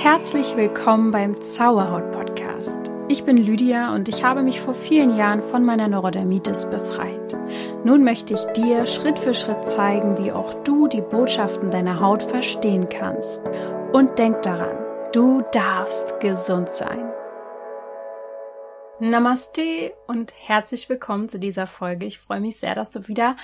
Herzlich willkommen beim Zauberhaut Podcast. Ich bin Lydia und ich habe mich vor vielen Jahren von meiner Neurodermitis befreit. Nun möchte ich dir Schritt für Schritt zeigen, wie auch du die Botschaften deiner Haut verstehen kannst. Und denk daran, du darfst gesund sein. Namaste und herzlich willkommen zu dieser Folge. Ich freue mich sehr, dass du wieder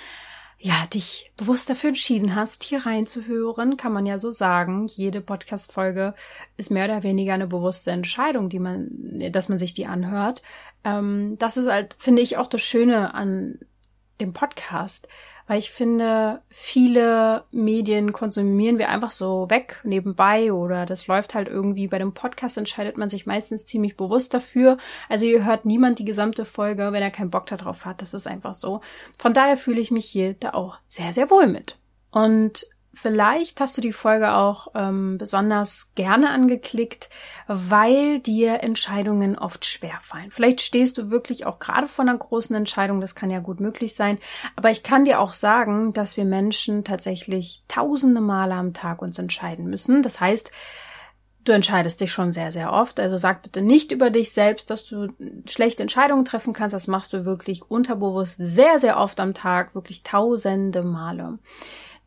ja, dich bewusst dafür entschieden hast, hier reinzuhören, kann man ja so sagen. Jede Podcast-Folge ist mehr oder weniger eine bewusste Entscheidung, die man, dass man sich die anhört. Ähm, das ist halt, finde ich, auch das Schöne an dem Podcast, weil ich finde, viele Medien konsumieren wir einfach so weg nebenbei oder das läuft halt irgendwie. Bei dem Podcast entscheidet man sich meistens ziemlich bewusst dafür. Also ihr hört niemand die gesamte Folge, wenn er keinen Bock darauf hat. Das ist einfach so. Von daher fühle ich mich hier da auch sehr, sehr wohl mit. Und Vielleicht hast du die Folge auch ähm, besonders gerne angeklickt, weil dir Entscheidungen oft schwer fallen. Vielleicht stehst du wirklich auch gerade vor einer großen Entscheidung, das kann ja gut möglich sein. Aber ich kann dir auch sagen, dass wir Menschen tatsächlich tausende Male am Tag uns entscheiden müssen. Das heißt, Du entscheidest dich schon sehr, sehr oft. Also sag bitte nicht über dich selbst, dass du schlechte Entscheidungen treffen kannst. Das machst du wirklich unterbewusst sehr, sehr oft am Tag, wirklich tausende Male.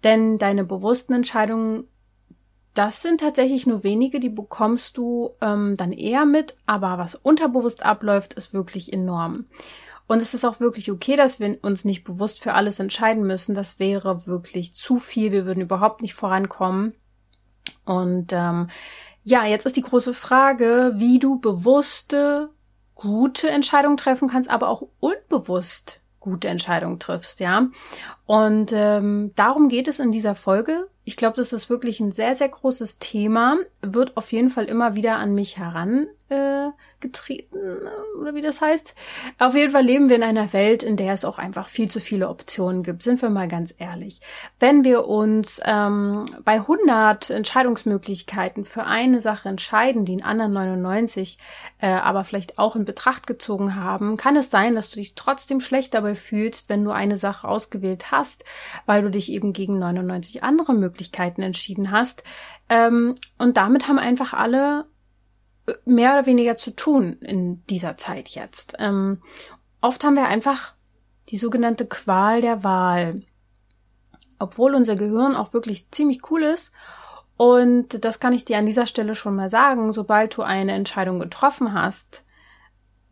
Denn deine bewussten Entscheidungen, das sind tatsächlich nur wenige, die bekommst du ähm, dann eher mit, aber was unterbewusst abläuft, ist wirklich enorm. Und es ist auch wirklich okay, dass wir uns nicht bewusst für alles entscheiden müssen. Das wäre wirklich zu viel. Wir würden überhaupt nicht vorankommen. Und ähm, ja, jetzt ist die große Frage, wie du bewusste, gute Entscheidungen treffen kannst, aber auch unbewusst gute Entscheidungen triffst, ja. Und ähm, darum geht es in dieser Folge. Ich glaube, das ist wirklich ein sehr, sehr großes Thema, wird auf jeden Fall immer wieder an mich heran äh, getreten oder wie das heißt. Auf jeden Fall leben wir in einer Welt, in der es auch einfach viel zu viele Optionen gibt. Sind wir mal ganz ehrlich. Wenn wir uns ähm, bei 100 Entscheidungsmöglichkeiten für eine Sache entscheiden, die in anderen 99 äh, aber vielleicht auch in Betracht gezogen haben, kann es sein, dass du dich trotzdem schlecht dabei fühlst, wenn du eine Sache ausgewählt hast, weil du dich eben gegen 99 andere Möglichkeiten entschieden hast. Ähm, und damit haben einfach alle mehr oder weniger zu tun in dieser Zeit jetzt. Ähm, oft haben wir einfach die sogenannte Qual der Wahl. Obwohl unser Gehirn auch wirklich ziemlich cool ist. Und das kann ich dir an dieser Stelle schon mal sagen, sobald du eine Entscheidung getroffen hast,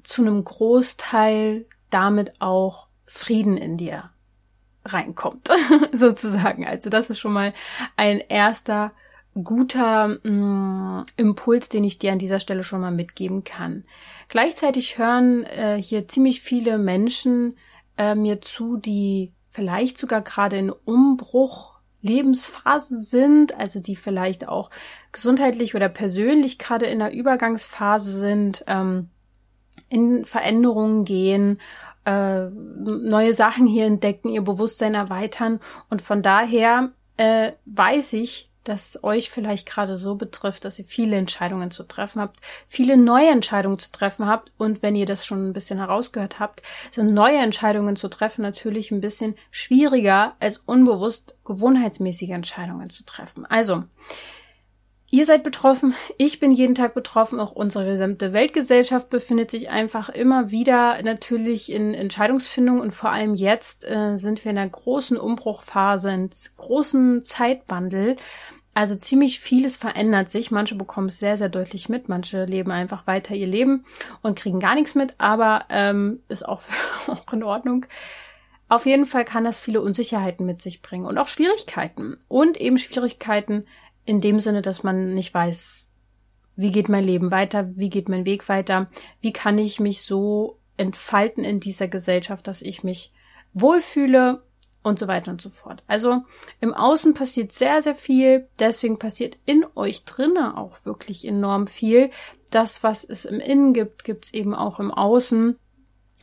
zu einem Großteil damit auch Frieden in dir reinkommt, sozusagen. Also das ist schon mal ein erster guter mh, mm, Impuls, den ich dir an dieser Stelle schon mal mitgeben kann. Gleichzeitig hören äh, hier ziemlich viele Menschen äh, mir zu, die vielleicht sogar gerade in Umbruch Lebensphasen sind, also die vielleicht auch gesundheitlich oder persönlich gerade in der Übergangsphase sind, ähm, in Veränderungen gehen, äh, neue Sachen hier entdecken, ihr Bewusstsein erweitern und von daher äh, weiß ich, das euch vielleicht gerade so betrifft, dass ihr viele Entscheidungen zu treffen habt, viele neue Entscheidungen zu treffen habt und wenn ihr das schon ein bisschen herausgehört habt, sind neue Entscheidungen zu treffen natürlich ein bisschen schwieriger als unbewusst gewohnheitsmäßige Entscheidungen zu treffen. Also, Ihr seid betroffen, ich bin jeden Tag betroffen, auch unsere gesamte Weltgesellschaft befindet sich einfach immer wieder natürlich in Entscheidungsfindung und vor allem jetzt äh, sind wir in einer großen Umbruchphase, in großen Zeitwandel. Also ziemlich vieles verändert sich. Manche bekommen es sehr, sehr deutlich mit. Manche leben einfach weiter ihr Leben und kriegen gar nichts mit, aber ähm, ist auch, auch in Ordnung. Auf jeden Fall kann das viele Unsicherheiten mit sich bringen und auch Schwierigkeiten. Und eben Schwierigkeiten in dem Sinne, dass man nicht weiß, wie geht mein Leben weiter, wie geht mein Weg weiter, wie kann ich mich so entfalten in dieser Gesellschaft, dass ich mich wohlfühle und so weiter und so fort. Also im Außen passiert sehr, sehr viel, deswegen passiert in euch drinnen auch wirklich enorm viel. Das, was es im Innen gibt, gibt es eben auch im Außen.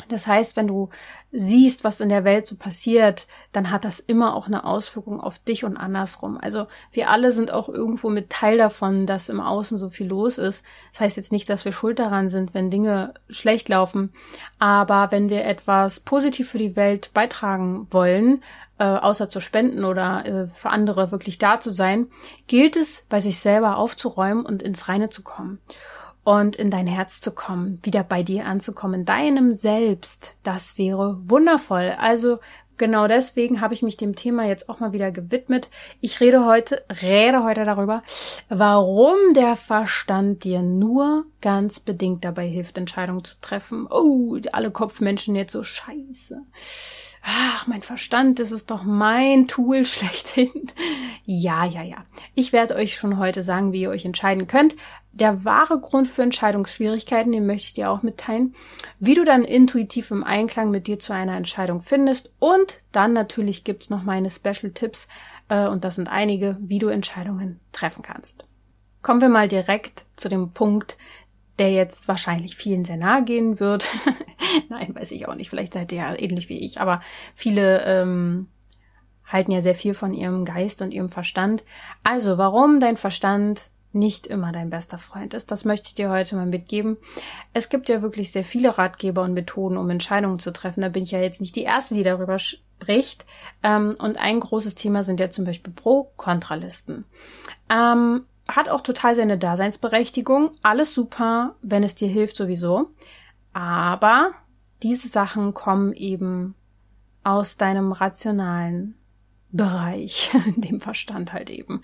Das heißt, wenn du siehst, was in der Welt so passiert, dann hat das immer auch eine Auswirkung auf dich und andersrum. Also wir alle sind auch irgendwo mit Teil davon, dass im Außen so viel los ist. Das heißt jetzt nicht, dass wir schuld daran sind, wenn Dinge schlecht laufen, aber wenn wir etwas positiv für die Welt beitragen wollen, äh, außer zu spenden oder äh, für andere wirklich da zu sein, gilt es, bei sich selber aufzuräumen und ins Reine zu kommen und in dein Herz zu kommen, wieder bei dir anzukommen, in deinem Selbst. Das wäre wundervoll. Also genau deswegen habe ich mich dem Thema jetzt auch mal wieder gewidmet. Ich rede heute, rede heute darüber, warum der Verstand dir nur ganz bedingt dabei hilft, Entscheidungen zu treffen. Oh, alle Kopfmenschen jetzt so scheiße ach, mein Verstand, das ist doch mein Tool schlechthin. ja, ja, ja. Ich werde euch schon heute sagen, wie ihr euch entscheiden könnt. Der wahre Grund für Entscheidungsschwierigkeiten, den möchte ich dir auch mitteilen, wie du dann intuitiv im Einklang mit dir zu einer Entscheidung findest und dann natürlich gibt's noch meine Special Tipps äh, und das sind einige, wie du Entscheidungen treffen kannst. Kommen wir mal direkt zu dem Punkt, der jetzt wahrscheinlich vielen sehr nahe gehen wird. Nein, weiß ich auch nicht. Vielleicht seid ihr ja ähnlich wie ich. Aber viele ähm, halten ja sehr viel von ihrem Geist und ihrem Verstand. Also, warum dein Verstand nicht immer dein bester Freund ist, das möchte ich dir heute mal mitgeben. Es gibt ja wirklich sehr viele Ratgeber und Methoden, um Entscheidungen zu treffen. Da bin ich ja jetzt nicht die Erste, die darüber spricht. Ähm, und ein großes Thema sind ja zum Beispiel Pro-Kontralisten. Ähm, hat auch total seine Daseinsberechtigung. Alles super, wenn es dir hilft sowieso. Aber diese Sachen kommen eben aus deinem rationalen Bereich, dem Verstand halt eben.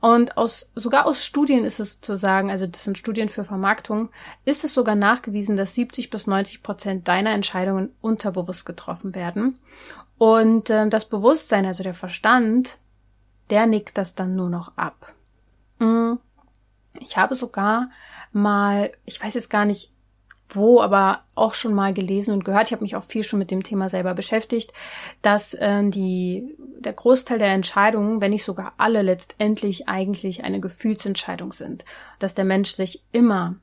Und aus, sogar aus Studien ist es zu sagen, also das sind Studien für Vermarktung, ist es sogar nachgewiesen, dass 70 bis 90 Prozent deiner Entscheidungen unterbewusst getroffen werden. Und äh, das Bewusstsein, also der Verstand, der nickt das dann nur noch ab. Mm. Ich habe sogar mal, ich weiß jetzt gar nicht wo, aber auch schon mal gelesen und gehört, ich habe mich auch viel schon mit dem Thema selber beschäftigt, dass äh, die, der Großteil der Entscheidungen, wenn nicht sogar alle, letztendlich eigentlich eine Gefühlsentscheidung sind. Dass der Mensch sich immer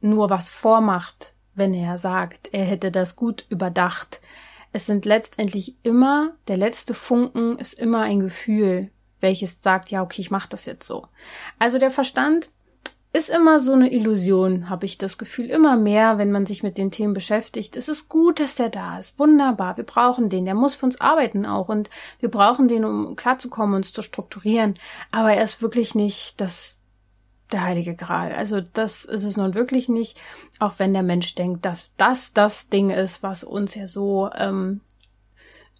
nur was vormacht, wenn er sagt, er hätte das gut überdacht. Es sind letztendlich immer, der letzte Funken ist immer ein Gefühl, welches sagt, ja, okay, ich mache das jetzt so. Also der Verstand ist immer so eine Illusion, habe ich das Gefühl. Immer mehr, wenn man sich mit den Themen beschäftigt. Es ist gut, dass der da ist. Wunderbar. Wir brauchen den. Der muss für uns arbeiten auch. Und wir brauchen den, um klarzukommen, uns zu strukturieren. Aber er ist wirklich nicht das, der heilige Gral. Also das ist es nun wirklich nicht. Auch wenn der Mensch denkt, dass das das Ding ist, was uns ja so ähm,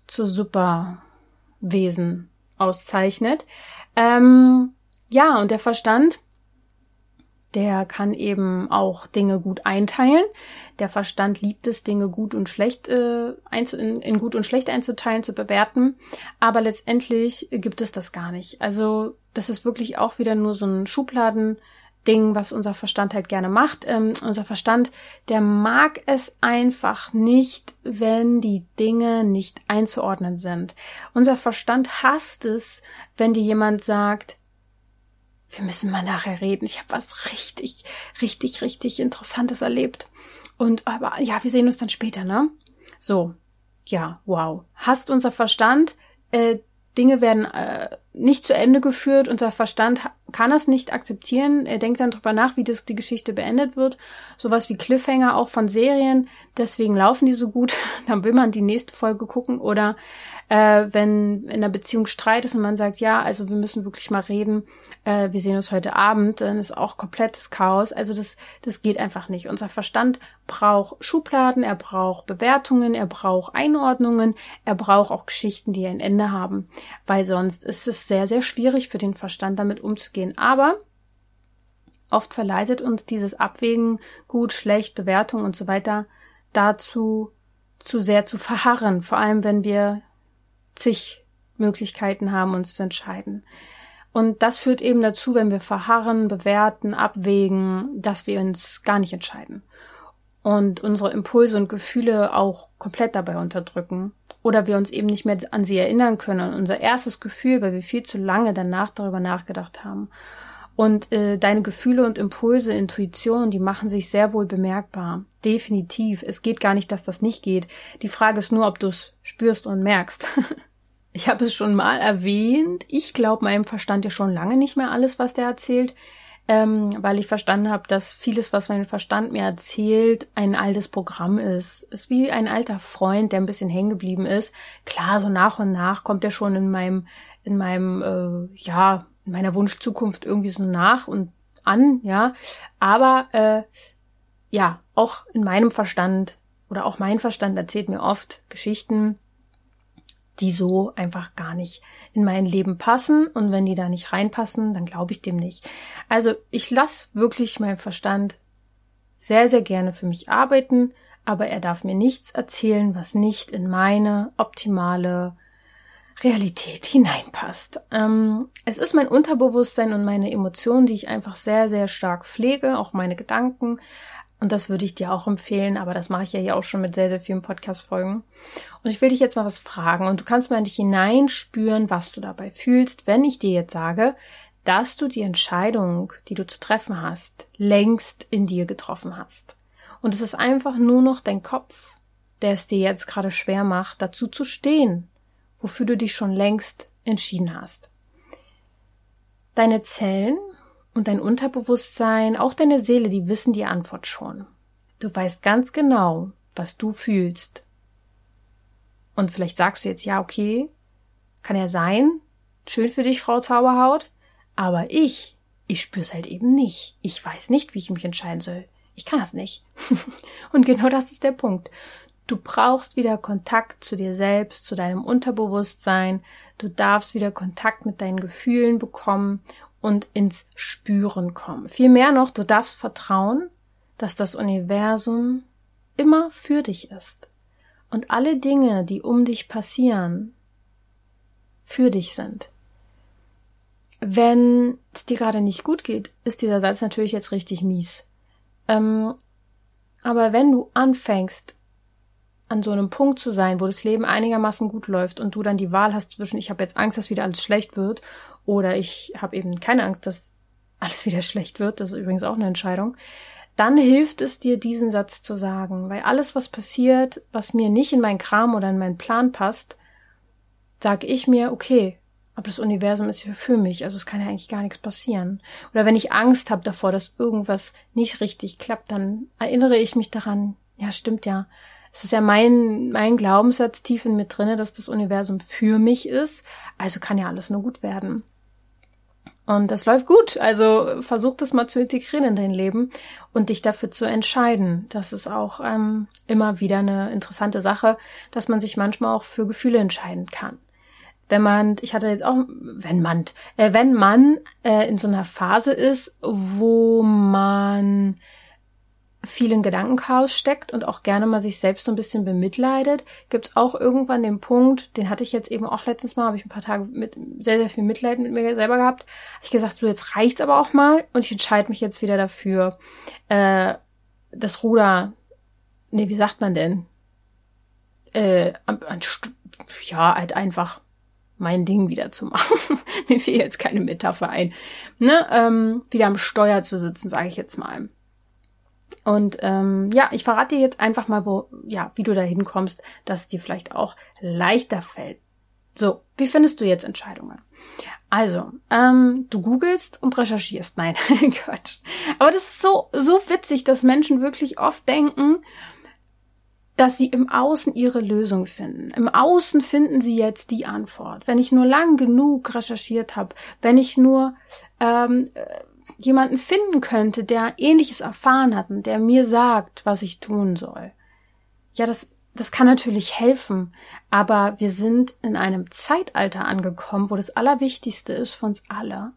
zu Superwesen auszeichnet. Ähm, ja, und der Verstand, der kann eben auch Dinge gut einteilen. Der Verstand liebt es, Dinge gut und schlecht äh, in, in gut und schlecht einzuteilen, zu bewerten. Aber letztendlich gibt es das gar nicht. Also das ist wirklich auch wieder nur so ein Schubladen. Ding, was unser Verstand halt gerne macht. Ähm, unser Verstand, der mag es einfach nicht, wenn die Dinge nicht einzuordnen sind. Unser Verstand hasst es, wenn dir jemand sagt, wir müssen mal nachher reden. Ich habe was richtig, richtig, richtig Interessantes erlebt. Und aber ja, wir sehen uns dann später, ne? So, ja, wow. Hasst unser Verstand äh, Dinge werden äh, nicht zu Ende geführt. Unser Verstand kann das nicht akzeptieren. Er denkt dann drüber nach, wie das, die Geschichte beendet wird. Sowas wie Cliffhanger auch von Serien. Deswegen laufen die so gut. dann will man die nächste Folge gucken. Oder äh, wenn in einer Beziehung Streit ist und man sagt, ja, also wir müssen wirklich mal reden. Äh, wir sehen uns heute Abend. Dann ist auch komplettes Chaos. Also das, das geht einfach nicht. Unser Verstand braucht Schubladen. Er braucht Bewertungen. Er braucht Einordnungen. Er braucht auch Geschichten, die ein Ende haben. Weil sonst ist es sehr, sehr schwierig für den Verstand damit umzugehen. Aber oft verleitet uns dieses Abwägen, gut, schlecht, Bewertung und so weiter, dazu zu sehr zu verharren, vor allem wenn wir zig Möglichkeiten haben, uns zu entscheiden. Und das führt eben dazu, wenn wir verharren, bewerten, abwägen, dass wir uns gar nicht entscheiden und unsere Impulse und Gefühle auch komplett dabei unterdrücken oder wir uns eben nicht mehr an sie erinnern können. Und unser erstes Gefühl, weil wir viel zu lange danach darüber nachgedacht haben. Und äh, deine Gefühle und Impulse, Intuition, die machen sich sehr wohl bemerkbar. Definitiv. Es geht gar nicht, dass das nicht geht. Die Frage ist nur, ob du es spürst und merkst. ich habe es schon mal erwähnt. Ich glaube meinem Verstand ja schon lange nicht mehr alles, was der erzählt. ähm, weil ich verstanden habe, dass vieles, was mein Verstand mir erzählt, ein altes Programm ist. Ist wie ein alter Freund, der ein bisschen hängen geblieben ist. Klar, so nach und nach kommt er schon in meinem, in meinem, äh, ja, meiner Wunschzukunft irgendwie so nach und an, ja. Aber äh, ja, auch in meinem Verstand oder auch mein Verstand erzählt mir oft Geschichten, die so einfach gar nicht in mein Leben passen. Und wenn die da nicht reinpassen, dann glaube ich dem nicht. Also ich lasse wirklich meinen Verstand sehr, sehr gerne für mich arbeiten, aber er darf mir nichts erzählen, was nicht in meine optimale Realität hineinpasst. Ähm, es ist mein Unterbewusstsein und meine Emotionen, die ich einfach sehr, sehr stark pflege, auch meine Gedanken. Und das würde ich dir auch empfehlen, aber das mache ich ja hier auch schon mit sehr, sehr vielen Podcast-Folgen. Und ich will dich jetzt mal was fragen und du kannst mal in dich hineinspüren, was du dabei fühlst, wenn ich dir jetzt sage, dass du die Entscheidung, die du zu treffen hast, längst in dir getroffen hast. Und es ist einfach nur noch dein Kopf, der es dir jetzt gerade schwer macht, dazu zu stehen, wofür du dich schon längst entschieden hast. Deine Zellen und dein Unterbewusstsein, auch deine Seele, die wissen die Antwort schon. Du weißt ganz genau, was du fühlst. Und vielleicht sagst du jetzt, ja, okay, kann ja sein, schön für dich, Frau Zauberhaut, aber ich, ich spür's halt eben nicht. Ich weiß nicht, wie ich mich entscheiden soll. Ich kann das nicht. und genau das ist der Punkt. Du brauchst wieder Kontakt zu dir selbst, zu deinem Unterbewusstsein. Du darfst wieder Kontakt mit deinen Gefühlen bekommen und ins Spüren kommen. Vielmehr noch, du darfst vertrauen, dass das Universum immer für dich ist und alle Dinge, die um dich passieren, für dich sind. Wenn es dir gerade nicht gut geht, ist dieser Satz natürlich jetzt richtig mies. Ähm, aber wenn du anfängst, an so einem Punkt zu sein, wo das Leben einigermaßen gut läuft und du dann die Wahl hast zwischen, ich habe jetzt Angst, dass wieder alles schlecht wird, oder ich habe eben keine Angst, dass alles wieder schlecht wird, das ist übrigens auch eine Entscheidung, dann hilft es dir, diesen Satz zu sagen, weil alles, was passiert, was mir nicht in meinen Kram oder in meinen Plan passt, sag ich mir, okay, aber das Universum ist hier für mich, also es kann ja eigentlich gar nichts passieren. Oder wenn ich Angst habe davor, dass irgendwas nicht richtig klappt, dann erinnere ich mich daran, ja, stimmt ja, es ist ja mein, mein Glaubenssatz tief in mir drinne, dass das Universum für mich ist. Also kann ja alles nur gut werden. Und das läuft gut. Also versuch das mal zu integrieren in dein Leben und dich dafür zu entscheiden. Das ist auch ähm, immer wieder eine interessante Sache, dass man sich manchmal auch für Gefühle entscheiden kann. Wenn man, ich hatte jetzt auch, wenn man, äh, wenn man äh, in so einer Phase ist, wo man vielen Gedankenchaos steckt und auch gerne mal sich selbst so ein bisschen bemitleidet, gibt es auch irgendwann den Punkt, den hatte ich jetzt eben auch letztens mal, habe ich ein paar Tage mit sehr, sehr viel Mitleid mit mir selber gehabt, habe ich gesagt, so jetzt reicht's aber auch mal und ich entscheide mich jetzt wieder dafür, äh, das Ruder, nee, wie sagt man denn? Äh, an, an, ja, halt einfach mein Ding wieder zu machen. Mir fiel jetzt keine Metapher ein. Ne, ähm, wieder am Steuer zu sitzen, sage ich jetzt mal. Und ähm, ja, ich verrate dir jetzt einfach mal, wo, ja, wie du da hinkommst, dass es dir vielleicht auch leichter fällt. So, wie findest du jetzt Entscheidungen? Also, ähm, du googelst und recherchierst. Nein, Quatsch. Aber das ist so, so witzig, dass Menschen wirklich oft denken, dass sie im Außen ihre Lösung finden. Im Außen finden sie jetzt die Antwort. Wenn ich nur lang genug recherchiert habe, wenn ich nur ähm, jemanden finden könnte, der ähnliches erfahren hat und der mir sagt, was ich tun soll. Ja, das, das kann natürlich helfen, aber wir sind in einem Zeitalter angekommen, wo das Allerwichtigste ist für uns alle,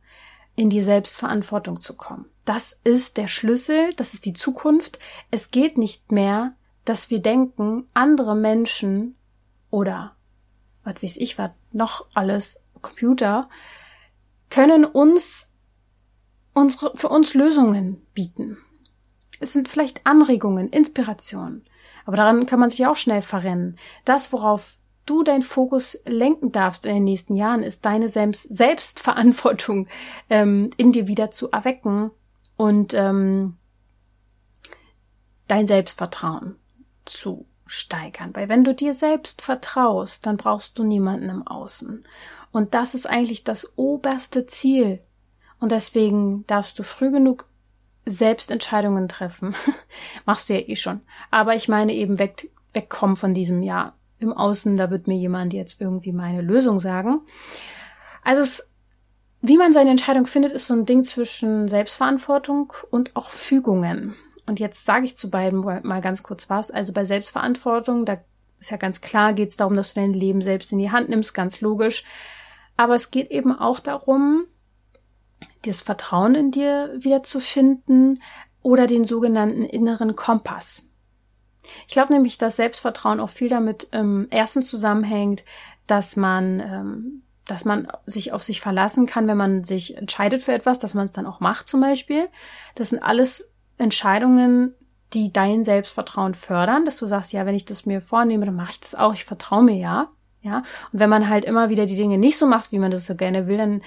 in die Selbstverantwortung zu kommen. Das ist der Schlüssel, das ist die Zukunft. Es geht nicht mehr, dass wir denken, andere Menschen oder was weiß ich, was noch alles, Computer, können uns unsere, für uns Lösungen bieten. Es sind vielleicht Anregungen, Inspirationen. Aber daran kann man sich auch schnell verrennen. Das, worauf du deinen Fokus lenken darfst in den nächsten Jahren, ist deine Selbst Selbstverantwortung ähm, in dir wieder zu erwecken und ähm, dein Selbstvertrauen zu steigern. Weil wenn du dir selbst vertraust, dann brauchst du niemanden im Außen. Und das ist eigentlich das oberste Ziel Und deswegen darfst du früh genug selbst Entscheidungen treffen. Machst du ja eh schon. Aber ich meine eben weg, wegkommen von diesem Ja im Außen, da wird mir jemand jetzt irgendwie meine Lösung sagen. Also es, wie man seine Entscheidung findet, ist so ein Ding zwischen Selbstverantwortung und auch Fügungen. Und jetzt sage ich zu beiden mal ganz kurz was. Also bei Selbstverantwortung, da ist ja ganz klar, geht es darum, dass du dein Leben selbst in die Hand nimmst, ganz logisch. Aber es geht eben auch darum, das Vertrauen in dir wieder zu finden oder den sogenannten inneren Kompass. Ich glaube nämlich, dass Selbstvertrauen auch viel damit ähm, erstens zusammenhängt, dass man, ähm, dass man sich auf sich verlassen kann, wenn man sich entscheidet für etwas, dass man es dann auch macht zum Beispiel. Das sind alles Entscheidungen, die dein Selbstvertrauen fördern, dass du sagst, ja, wenn ich das mir vornehme, dann mache ich das auch, ich vertraue mir ja. Ja, und wenn man halt immer wieder die Dinge nicht so macht, wie man das so gerne will, dann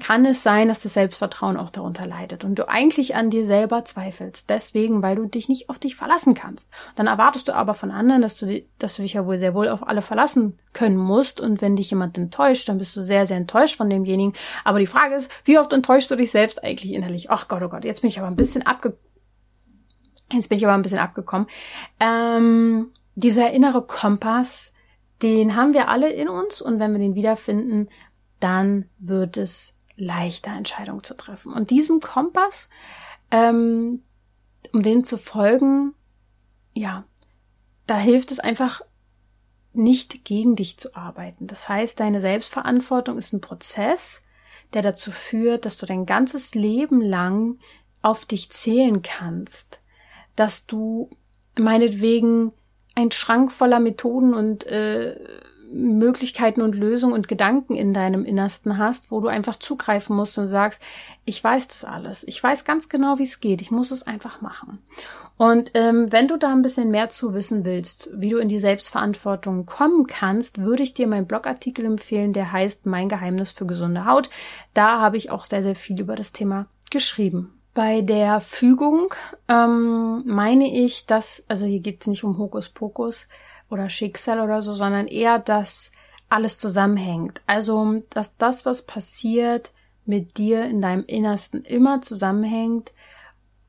kann es sein, dass das Selbstvertrauen auch darunter leidet und du eigentlich an dir selber zweifelst. Deswegen, weil du dich nicht auf dich verlassen kannst. Dann erwartest du aber von anderen, dass du, dass du dich ja wohl sehr wohl auf alle verlassen können musst. Und wenn dich jemand enttäuscht, dann bist du sehr, sehr enttäuscht von demjenigen. Aber die Frage ist, wie oft enttäuschst du dich selbst eigentlich innerlich? Ach Gott, oh Gott, jetzt bin ich aber ein bisschen abge, jetzt bin ich aber ein bisschen abgekommen. Ähm, dieser innere Kompass, den haben wir alle in uns und wenn wir den wiederfinden, dann wird es leichter, Entscheidungen zu treffen. Und diesem Kompass, ähm, um dem zu folgen, ja, da hilft es einfach nicht gegen dich zu arbeiten. Das heißt, deine Selbstverantwortung ist ein Prozess, der dazu führt, dass du dein ganzes Leben lang auf dich zählen kannst, dass du meinetwegen ein Schrank voller Methoden und äh, Möglichkeiten und Lösungen und Gedanken in deinem Innersten hast, wo du einfach zugreifen musst und sagst, ich weiß das alles, ich weiß ganz genau, wie es geht, ich muss es einfach machen. Und ähm, wenn du da ein bisschen mehr zu wissen willst, wie du in die Selbstverantwortung kommen kannst, würde ich dir meinen Blogartikel empfehlen, der heißt Mein Geheimnis für gesunde Haut. Da habe ich auch sehr, sehr viel über das Thema geschrieben. Bei der Fügung ähm, meine ich, dass, also hier geht es nicht um Hokuspokus, oder Schicksal oder so, sondern eher, dass alles zusammenhängt. Also, dass das, was passiert, mit dir in deinem Innersten immer zusammenhängt,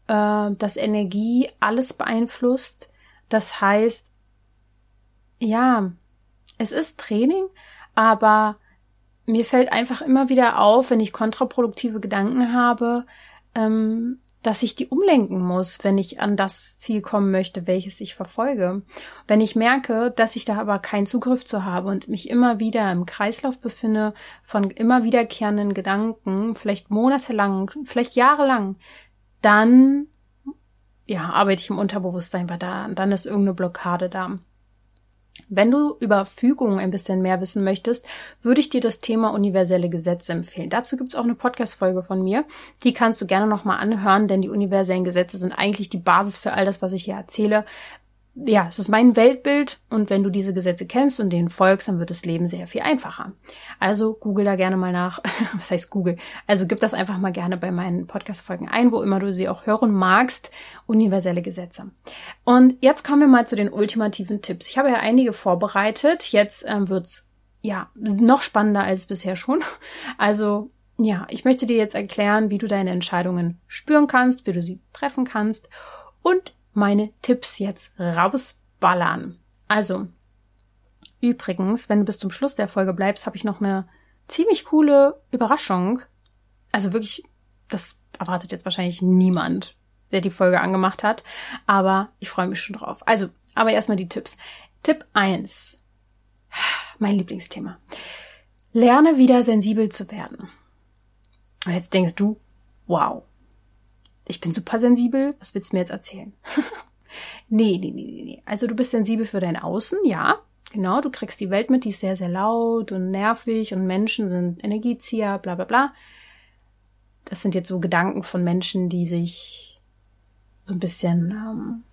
äh, dass Energie alles beeinflusst. Das heißt, ja, es ist Training, aber mir fällt einfach immer wieder auf, wenn ich kontraproduktive Gedanken habe, ähm, dass ich die umlenken muss, wenn ich an das Ziel kommen möchte, welches ich verfolge. Wenn ich merke, dass ich da aber keinen Zugriff zu habe und mich immer wieder im Kreislauf befinde von immer wiederkehrenden Gedanken, vielleicht monatelang, vielleicht jahrelang, dann ja, arbeite ich im Unterbewusstsein, weil da, dann ist irgendeine Blockade da. Wenn du über Fügung ein bisschen mehr wissen möchtest, würde ich dir das Thema universelle Gesetze empfehlen. Dazu gibt es auch eine Podcast-Folge von mir. Die kannst du gerne nochmal anhören, denn die universellen Gesetze sind eigentlich die Basis für all das, was ich hier erzähle ja, es ist mein Weltbild und wenn du diese Gesetze kennst und denen folgst, dann wird das Leben sehr viel einfacher. Also google da gerne mal nach. Was heißt Google? Also gib das einfach mal gerne bei meinen Podcast-Folgen ein, wo immer du sie auch hören magst. Universelle Gesetze. Und jetzt kommen wir mal zu den ultimativen Tipps. Ich habe ja einige vorbereitet. Jetzt ähm, wird's ja noch spannender als bisher schon. Also ja, ich möchte dir jetzt erklären, wie du deine Entscheidungen spüren kannst, wie du sie treffen kannst und meine Tipps jetzt rausballern. Also, übrigens, wenn du bis zum Schluss der Folge bleibst, habe ich noch eine ziemlich coole Überraschung. Also wirklich, das erwartet jetzt wahrscheinlich niemand, der die Folge angemacht hat, aber ich freue mich schon drauf. Also, aber erstmal die Tipps. Tipp 1. Mein Lieblingsthema. Lerne wieder sensibel zu werden. Und jetzt denkst du, wow, ich bin super sensibel, was willst du mir jetzt erzählen? nee, nee, nee, nee. Also du bist sensibel für dein Außen, ja. Genau, du kriegst die Welt mit, die ist sehr, sehr laut und nervig und Menschen sind Energiezieher, bla bla bla. Das sind jetzt so Gedanken von Menschen, die sich so ein bisschen, ähm,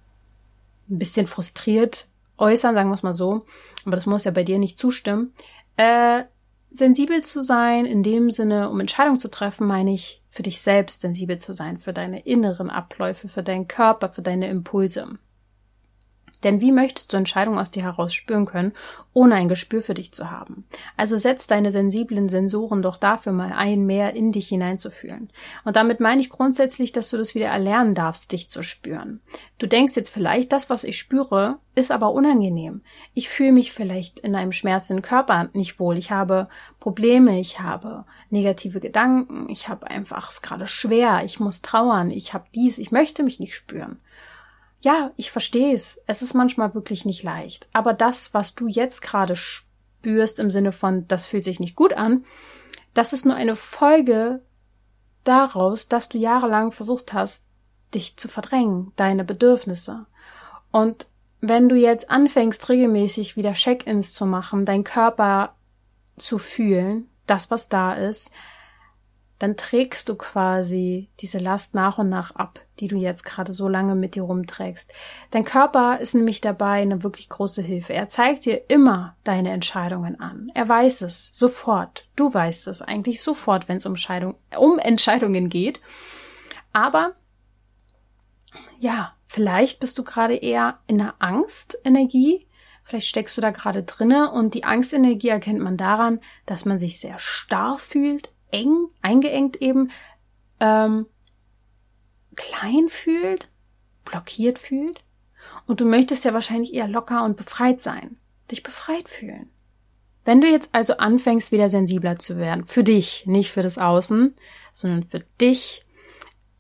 ein bisschen frustriert äußern, sagen wir es mal so. Aber das muss ja bei dir nicht zustimmen. Äh, sensibel zu sein, in dem Sinne, um Entscheidungen zu treffen, meine ich, für dich selbst sensibel zu sein, für deine inneren Abläufe, für deinen Körper, für deine Impulse. Denn wie möchtest du Entscheidungen aus dir heraus spüren können, ohne ein Gespür für dich zu haben? Also setz deine sensiblen Sensoren doch dafür mal ein, mehr in dich hineinzufühlen. Und damit meine ich grundsätzlich, dass du das wieder erlernen darfst, dich zu spüren. Du denkst jetzt vielleicht, das, was ich spüre, ist aber unangenehm. Ich fühle mich vielleicht in einem schmerzenden Körper nicht wohl. Ich habe Probleme, ich habe negative Gedanken, ich habe einfach es gerade schwer, ich muss trauern, ich habe dies, ich möchte mich nicht spüren ja, ich verstehe es. Es ist manchmal wirklich nicht leicht. Aber das, was du jetzt gerade spürst im Sinne von, das fühlt sich nicht gut an, das ist nur eine Folge daraus, dass du jahrelang versucht hast, dich zu verdrängen, deine Bedürfnisse. Und wenn du jetzt anfängst, regelmäßig wieder Check-ins zu machen, dein Körper zu fühlen, das, was da ist, dann trägst du quasi diese Last nach und nach ab, die du jetzt gerade so lange mit dir rumträgst. Dein Körper ist nämlich dabei eine wirklich große Hilfe. Er zeigt dir immer deine Entscheidungen an. Er weiß es sofort. Du weißt es eigentlich sofort, wenn es um, um Entscheidungen geht. Aber ja, vielleicht bist du gerade eher in einer Angstenergie. Vielleicht steckst du da gerade drinne und die Angstenergie erkennt man daran, dass man sich sehr starr fühlt, eng, eingeengt eben, ähm, klein fühlt, blockiert fühlt. Und du möchtest ja wahrscheinlich eher locker und befreit sein, dich befreit fühlen. Wenn du jetzt also anfängst, wieder sensibler zu werden, für dich, nicht für das Außen, sondern für dich,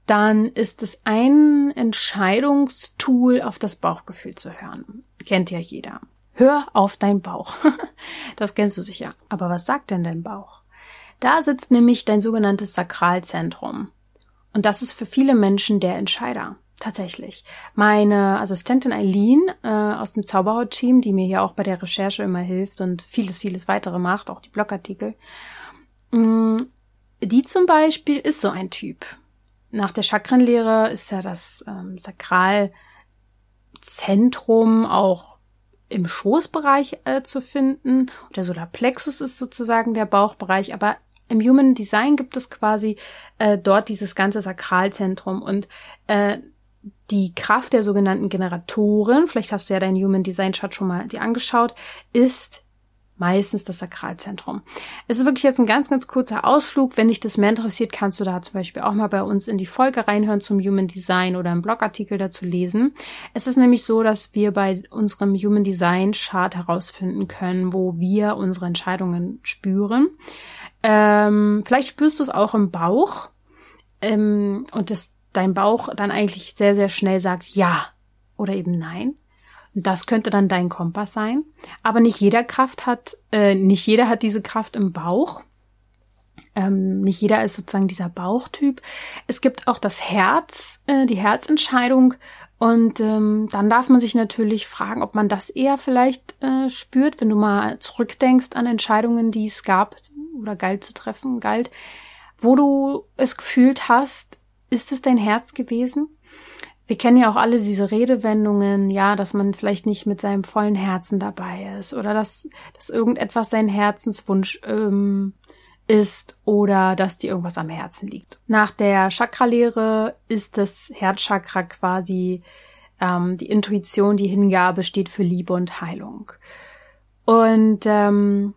dann ist es ein Entscheidungstool, auf das Bauchgefühl zu hören. Kennt ja jeder. Hör auf dein Bauch. das kennst du sicher. Aber was sagt denn dein Bauch? Da sitzt nämlich dein sogenanntes Sakralzentrum. Und das ist für viele Menschen der Entscheider. Tatsächlich. Meine Assistentin Eileen äh, aus dem Zauberhaut-Team, die mir hier auch bei der Recherche immer hilft und vieles, vieles weitere macht, auch die Blogartikel, mh, mm, die zum Beispiel ist so ein Typ. Nach der Chakrenlehre ist ja das ähm, Sakralzentrum auch im Schoßbereich äh, zu finden. Der Solarplexus ist sozusagen der Bauchbereich, aber im Human Design gibt es quasi äh, dort dieses ganze Sakralzentrum und äh, die Kraft der sogenannten Generatoren, vielleicht hast du ja deinen Human Design Chart schon mal dir angeschaut, ist meistens das Sakralzentrum. Es ist wirklich jetzt ein ganz, ganz kurzer Ausflug. Wenn dich das mehr interessiert, kannst du da zum Beispiel auch mal bei uns in die Folge reinhören zum Human Design oder einen Blogartikel dazu lesen. Es ist nämlich so, dass wir bei unserem Human Design Chart herausfinden können, wo wir unsere Entscheidungen spüren. Ähm, vielleicht spürst du es auch im Bauch ähm, und dass dein Bauch dann eigentlich sehr, sehr schnell sagt ja oder eben nein. Das könnte dann dein Kompass sein. Aber nicht jeder Kraft hat, äh, nicht jeder hat diese Kraft im Bauch. Ähm, nicht jeder ist sozusagen dieser Bauchtyp. Es gibt auch das Herz, äh, die Herzentscheidung. Und ähm, dann darf man sich natürlich fragen, ob man das eher vielleicht äh, spürt, wenn du mal zurückdenkst an Entscheidungen, die es gab oder galt zu treffen, galt, wo du es gefühlt hast, ist es dein Herz gewesen? Wir kennen ja auch alle diese Redewendungen, ja, dass man vielleicht nicht mit seinem vollen Herzen dabei ist oder dass, dass irgendetwas sein Herzenswunsch ähm, ist oder dass dir irgendwas am Herzen liegt. Nach der Chakralehre ist das Herzchakra quasi ähm, die Intuition, die Hingabe steht für Liebe und Heilung. Und ähm,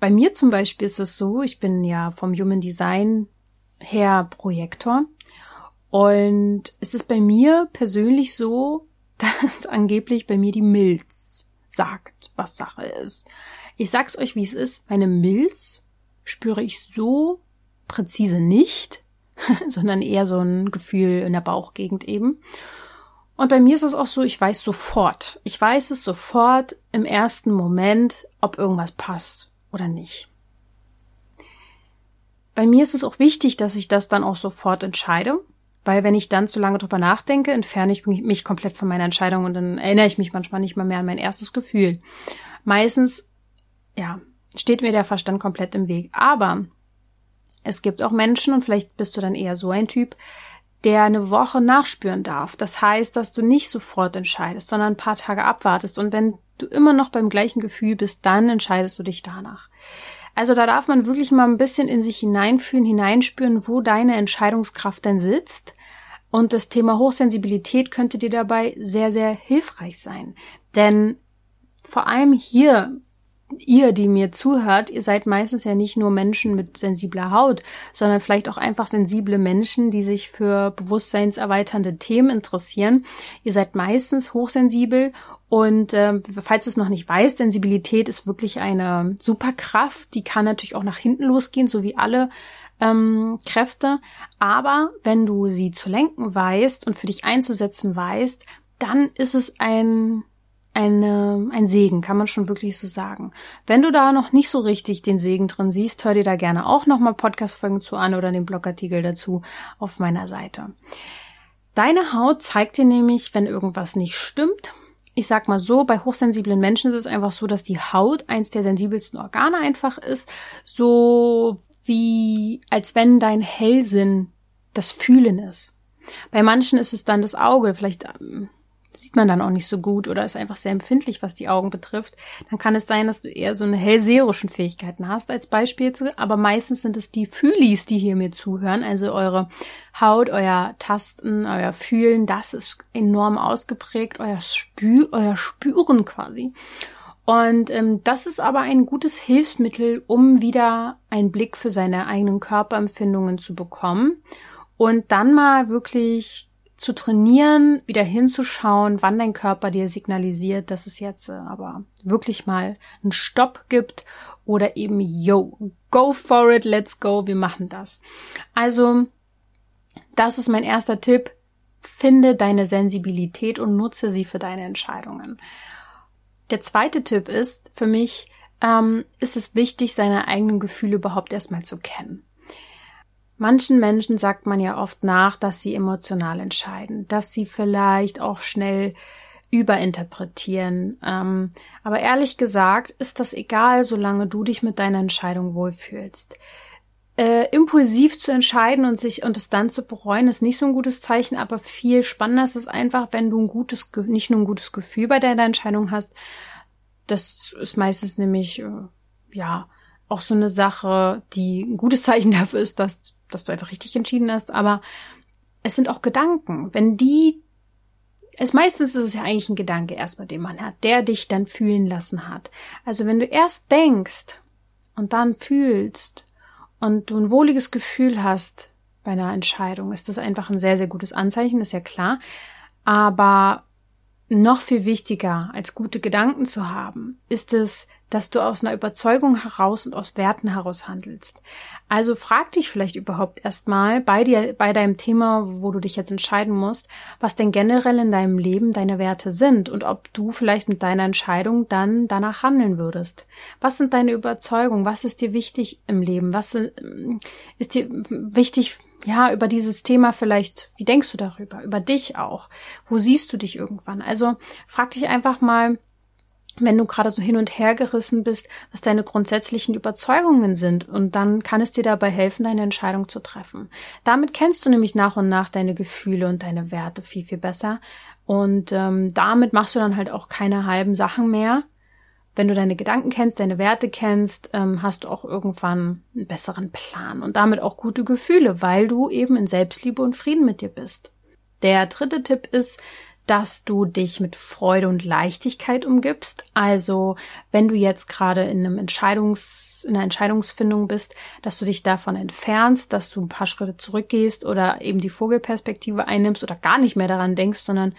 bei mir zum Beispiel ist es so, ich bin ja vom Human Design her Projektor. Und es ist bei mir persönlich so, dass angeblich bei mir die Milz sagt, was Sache ist. Ich sag's euch, wie es ist. Meine Milz spüre ich so präzise nicht, sondern eher so ein Gefühl in der Bauchgegend eben. Und bei mir ist es auch so, ich weiß sofort. Ich weiß es sofort im ersten Moment, ob irgendwas passt oder nicht. Bei mir ist es auch wichtig, dass ich das dann auch sofort entscheide, weil wenn ich dann zu lange drüber nachdenke, entferne ich mich komplett von meiner Entscheidung und dann erinnere ich mich manchmal nicht mal mehr an mein erstes Gefühl. Meistens, ja, steht mir der Verstand komplett im Weg. Aber es gibt auch Menschen, und vielleicht bist du dann eher so ein Typ, der eine Woche nachspüren darf. Das heißt, dass du nicht sofort entscheidest, sondern ein paar Tage abwartest. Und wenn du immer noch beim gleichen Gefühl bist, dann entscheidest du dich danach. Also da darf man wirklich mal ein bisschen in sich hineinfühlen, hineinspüren, wo deine Entscheidungskraft denn sitzt Und das Thema Hochsensibilität könnte dir dabei sehr, sehr hilfreich sein. Denn vor allem hier ihr, die mir zuhört, ihr seid meistens ja nicht nur Menschen mit sensibler Haut, sondern vielleicht auch einfach sensible Menschen, die sich für bewusstseinserweiternde Themen interessieren. Ihr seid meistens hochsensibel und äh, falls du es noch nicht weißt, Sensibilität ist wirklich eine Superkraft. Die kann natürlich auch nach hinten losgehen, so wie alle ähm, Kräfte. Aber wenn du sie zu lenken weißt und für dich einzusetzen weißt, dann ist es ein eine, ein Segen, kann man schon wirklich so sagen. Wenn du da noch nicht so richtig den Segen drin siehst, hör dir da gerne auch nochmal Podcast-Folgen zu an oder den Blogartikel dazu auf meiner Seite. Deine Haut zeigt dir nämlich, wenn irgendwas nicht stimmt. Ich sag mal so, bei hochsensiblen Menschen ist es einfach so, dass die Haut eins der sensibelsten Organe einfach ist. So wie, als wenn dein Hellsinn das Fühlen ist. Bei manchen ist es dann das Auge, vielleicht ähm, sieht man dann auch nicht so gut oder ist einfach sehr empfindlich, was die Augen betrifft, dann kann es sein, dass du eher so eine hellseherischen Fähigkeiten hast als Beispiel. Aber meistens sind es die Fühlis, die hier mir zuhören, also eure Haut, euer Tasten, euer Fühlen, das ist enorm ausgeprägt, euer Spü euer Spüren quasi. Und ähm, das ist aber ein gutes Hilfsmittel, um wieder einen Blick für seine eigenen Körperempfindungen zu bekommen und dann mal wirklich zu trainieren, wieder hinzuschauen, wann dein Körper dir signalisiert, dass es jetzt äh, aber wirklich mal einen Stopp gibt oder eben, yo, go for it, let's go, wir machen das. Also, das ist mein erster Tipp. Finde deine Sensibilität und nutze sie für deine Entscheidungen. Der zweite Tipp ist für mich, ähm, ist es wichtig, seine eigenen Gefühle überhaupt erstmal zu kennen. Manchen Menschen sagt man ja oft nach, dass sie emotional entscheiden, dass sie vielleicht auch schnell überinterpretieren. Ähm, aber ehrlich gesagt ist das egal, solange du dich mit deiner Entscheidung wohlfühlst. Äh, impulsiv zu entscheiden und sich und es dann zu bereuen, ist nicht so ein gutes Zeichen, aber viel spannender ist es einfach, wenn du ein gutes, nicht nur ein gutes Gefühl bei deiner Entscheidung hast. Das ist meistens nämlich, äh, ja, auch so eine Sache, die ein gutes Zeichen dafür ist, dass dass du einfach richtig entschieden hast, aber es sind auch Gedanken. Wenn die, es meistens ist es ja eigentlich ein Gedanke erstmal, den man hat, der dich dann fühlen lassen hat. Also wenn du erst denkst und dann fühlst und du ein wohliges Gefühl hast bei einer Entscheidung, ist das einfach ein sehr, sehr gutes Anzeichen, ist ja klar. Aber noch viel wichtiger als gute Gedanken zu haben, ist es, dass du aus einer Überzeugung heraus und aus Werten heraus handelst. Also frag dich vielleicht überhaupt erstmal bei dir, bei deinem Thema, wo du dich jetzt entscheiden musst, was denn generell in deinem Leben deine Werte sind und ob du vielleicht mit deiner Entscheidung dann danach handeln würdest. Was sind deine Überzeugungen? Was ist dir wichtig im Leben? Was äh, ist dir wichtig ja, über dieses Thema vielleicht, wie denkst du darüber? Über dich auch. Wo siehst du dich irgendwann? Also frag dich einfach mal, wenn du gerade so hin und her gerissen bist, was deine grundsätzlichen Überzeugungen sind. Und dann kann es dir dabei helfen, deine Entscheidung zu treffen. Damit kennst du nämlich nach und nach deine Gefühle und deine Werte viel, viel besser. Und ähm, damit machst du dann halt auch keine halben Sachen mehr, wenn du deine Gedanken kennst, deine Werte kennst, ähm, hast du auch irgendwann einen besseren Plan und damit auch gute Gefühle, weil du eben in Selbstliebe und Frieden mit dir bist. Der dritte Tipp ist, dass du dich mit Freude und Leichtigkeit umgibst. Also, wenn du jetzt gerade in einem Entscheidungs, in einer Entscheidungsfindung bist, dass du dich davon entfernst, dass du ein paar Schritte zurückgehst oder eben die Vogelperspektive einnimmst oder gar nicht mehr daran denkst, sondern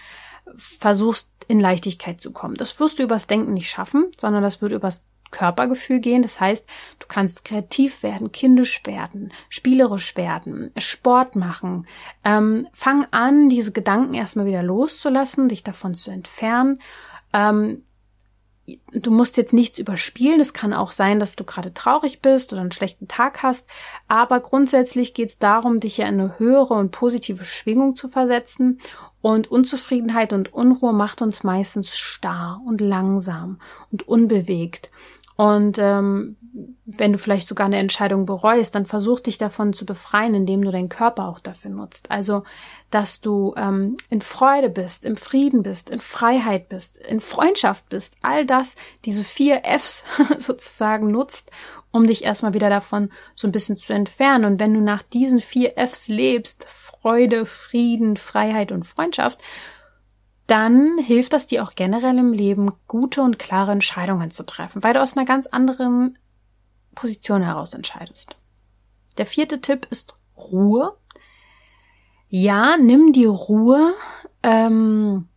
versuchst in Leichtigkeit zu kommen. Das wirst du übers Denken nicht schaffen, sondern das wird übers Körpergefühl gehen. Das heißt, du kannst kreativ werden, kindisch werden, spielerisch werden, Sport machen. Ähm, fang an, diese Gedanken erstmal wieder loszulassen, dich davon zu entfernen. Ähm, du musst jetzt nichts überspielen. Es kann auch sein, dass du gerade traurig bist oder einen schlechten Tag hast. Aber grundsätzlich geht es darum, dich ja in eine höhere und positive Schwingung zu versetzen und Unzufriedenheit und Unruhe macht uns meistens starr und langsam und unbewegt. Und ähm, wenn du vielleicht sogar eine Entscheidung bereust, dann versuch dich davon zu befreien, indem du deinen Körper auch dafür nutzt. Also, dass du ähm, in Freude bist, im Frieden bist, in Freiheit bist, in Freundschaft bist. All das, diese vier Fs sozusagen nutzt, um dich erstmal wieder davon so ein bisschen zu entfernen. Und wenn du nach diesen vier Fs lebst, Freude, Frieden, Freiheit und Freundschaft, dann hilft das dir auch generell im Leben, gute und klare Entscheidungen zu treffen, weil du aus einer ganz anderen Position heraus entscheidest. Der vierte Tipp ist Ruhe. Ja, nimm die Ruhe. Ähm,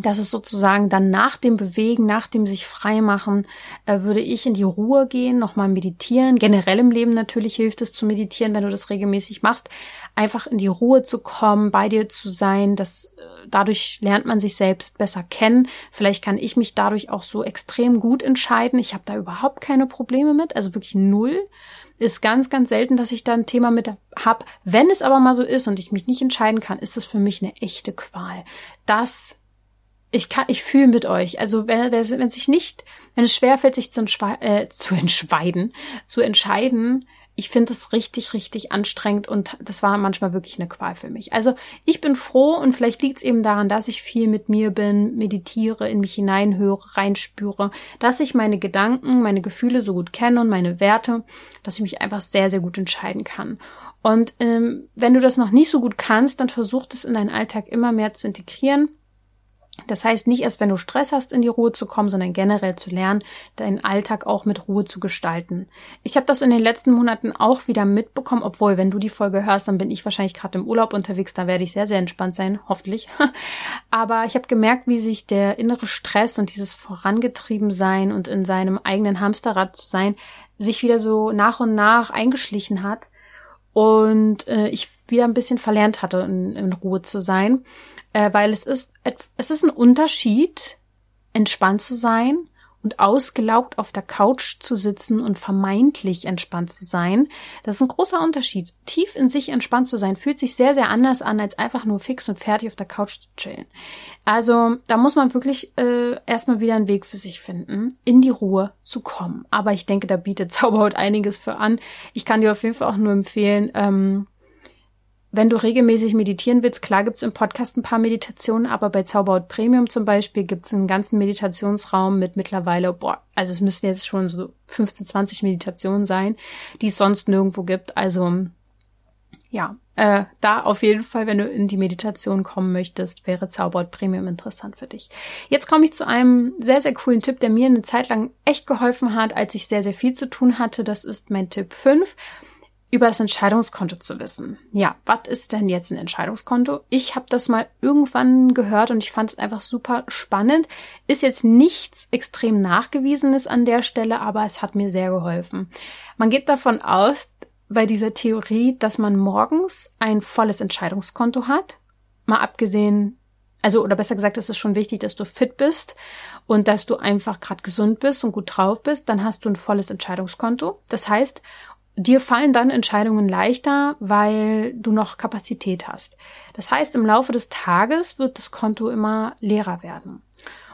das ist sozusagen dann nach dem Bewegen, nach dem sich freimachen, äh, würde ich in die Ruhe gehen, nochmal meditieren. Generell im Leben natürlich hilft es zu meditieren, wenn du das regelmäßig machst. Einfach in die Ruhe zu kommen, bei dir zu sein. Das, äh, dadurch lernt man sich selbst besser kennen. Vielleicht kann ich mich dadurch auch so extrem gut entscheiden. Ich habe da überhaupt keine Probleme mit, also wirklich null. Ist ganz, ganz selten, dass ich da ein Thema mit hab. Wenn es aber mal so ist und ich mich nicht entscheiden kann, ist das für mich eine echte Qual. Das ich kann, ich fühle mit euch. Also wenn, wenn sich nicht, wenn es schwerfällt, sich zu, äh, zu entscheiden, zu entscheiden, ich finde das richtig, richtig anstrengend und das war manchmal wirklich eine Qual für mich. Also ich bin froh und vielleicht liegt es eben daran, dass ich viel mit mir bin, meditiere, in mich hineinhöre, reinspüre, dass ich meine Gedanken, meine Gefühle so gut kenne und meine Werte, dass ich mich einfach sehr, sehr gut entscheiden kann. Und ähm, wenn du das noch nicht so gut kannst, dann versuch das in deinen Alltag immer mehr zu integrieren das heißt, nicht erst, wenn du Stress hast, in die Ruhe zu kommen, sondern generell zu lernen, deinen Alltag auch mit Ruhe zu gestalten. Ich habe das in den letzten Monaten auch wieder mitbekommen, obwohl, wenn du die Folge hörst, dann bin ich wahrscheinlich gerade im Urlaub unterwegs, da werde ich sehr, sehr entspannt sein, hoffentlich. Aber ich habe gemerkt, wie sich der innere Stress und dieses vorangetrieben sein und in seinem eigenen Hamsterrad zu sein, sich wieder so nach und nach eingeschlichen hat und äh, ich wieder ein bisschen verlernt hatte, in, in Ruhe zu sein äh, weil es ist, es ist ein Unterschied, entspannt zu sein und ausgelaugt auf der Couch zu sitzen und vermeintlich entspannt zu sein. Das ist ein großer Unterschied. Tief in sich entspannt zu sein, fühlt sich sehr, sehr anders an, als einfach nur fix und fertig auf der Couch zu chillen. Also da muss man wirklich äh, erstmal wieder einen Weg für sich finden, in die Ruhe zu kommen. Aber ich denke, da bietet Zauberhaut einiges für an. Ich kann dir auf jeden Fall auch nur empfehlen, ähm, wenn du regelmäßig meditieren willst, klar gibt's im Podcast ein paar Meditationen, aber bei Zauberhaut Premium zum Beispiel gibt's einen ganzen Meditationsraum mit mittlerweile, boah, also es müssten jetzt schon so 15, 20 Meditationen sein, die es sonst nirgendwo gibt. Also ja, äh, da auf jeden Fall, wenn du in die Meditation kommen möchtest, wäre Zauberhaut Premium interessant für dich. Jetzt komme ich zu einem sehr, sehr coolen Tipp, der mir eine Zeit lang echt geholfen hat, als ich sehr, sehr viel zu tun hatte. Das ist mein Tipp 5 über das Entscheidungskonto zu wissen. Ja, was ist denn jetzt ein Entscheidungskonto? Ich habe das mal irgendwann gehört und ich fand es einfach super spannend. Ist jetzt nichts extrem nachgewiesenes an der Stelle, aber es hat mir sehr geholfen. Man geht davon aus, bei dieser Theorie, dass man morgens ein volles Entscheidungskonto hat. Mal abgesehen also oder besser gesagt, es ist schon wichtig, dass du fit bist und dass du einfach gerade gesund bist und gut drauf bist, dann hast du ein volles Entscheidungskonto. Das heißt, dir fallen dann Entscheidungen leichter, weil du noch Kapazität hast. Das heißt, im Laufe des Tages wird das Konto immer leerer werden.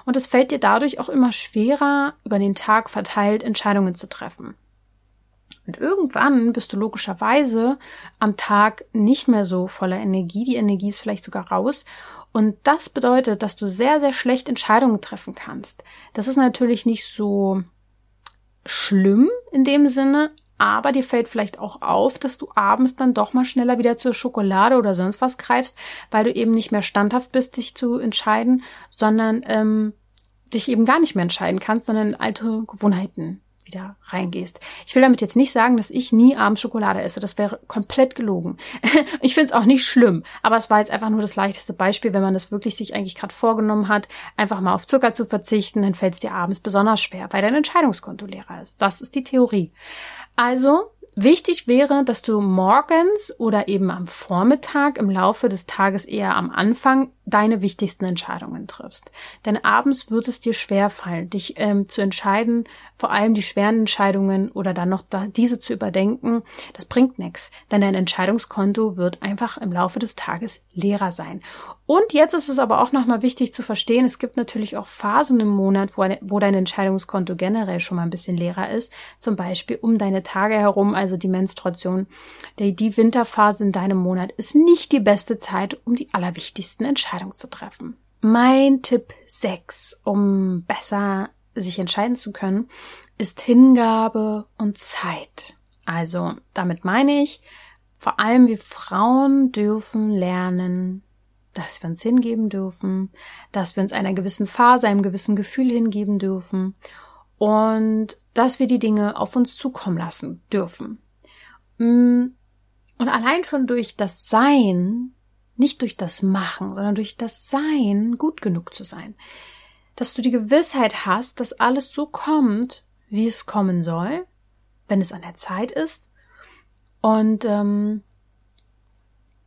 Und es fällt dir dadurch auch immer schwerer, über den Tag verteilt Entscheidungen zu treffen. Und irgendwann bist du logischerweise am Tag nicht mehr so voller Energie. Die Energie ist vielleicht sogar raus. Und das bedeutet, dass du sehr, sehr schlecht Entscheidungen treffen kannst. Das ist natürlich nicht so schlimm in dem Sinne, aber dir fällt vielleicht auch auf, dass du abends dann doch mal schneller wieder zur Schokolade oder sonst was greifst, weil du eben nicht mehr standhaft bist, dich zu entscheiden, sondern ähm, dich eben gar nicht mehr entscheiden kannst, sondern in alte Gewohnheiten wieder reingehst. Ich will damit jetzt nicht sagen, dass ich nie abends Schokolade esse. Das wäre komplett gelogen. ich finde es auch nicht schlimm, aber es war jetzt einfach nur das leichteste Beispiel, wenn man das wirklich sich eigentlich gerade vorgenommen hat, einfach mal auf Zucker zu verzichten, dann fällt es dir abends besonders schwer, weil dein Entscheidungskonto leerer ist. Das ist die Theorie. Also, wichtig wäre, dass du morgens oder eben am Vormittag im Laufe des Tages eher am Anfang deine wichtigsten Entscheidungen triffst. Denn abends wird es dir schwerfallen, dich ähm, zu entscheiden, vor allem die schweren Entscheidungen oder dann noch da, diese zu überdenken. Das bringt nichts, denn dein Entscheidungskonto wird einfach im Laufe des Tages leerer sein. Und jetzt ist es aber auch nochmal wichtig zu verstehen, es gibt natürlich auch Phasen im Monat, wo, wo dein Entscheidungskonto generell schon mal ein bisschen leerer ist. Zum Beispiel um deine Tage herum, also die Menstruation. Die, die Winterphase in deinem Monat ist nicht die beste Zeit, um die allerwichtigsten Entscheidungen zu treffen. Mein Tipp 6, um besser sich entscheiden zu können, ist Hingabe und Zeit. Also, damit meine ich, vor allem wir Frauen dürfen lernen, dass wir uns hingeben dürfen, dass wir uns einer gewissen Phase, einem gewissen Gefühl hingeben dürfen und dass wir die Dinge auf uns zukommen lassen dürfen. Mm, und allein schon durch das Sein, nicht durch das Machen, sondern durch das Sein gut genug zu sein, dass du die Gewissheit hast, dass alles so kommt, wie es kommen soll, wenn es an der Zeit ist und ähm,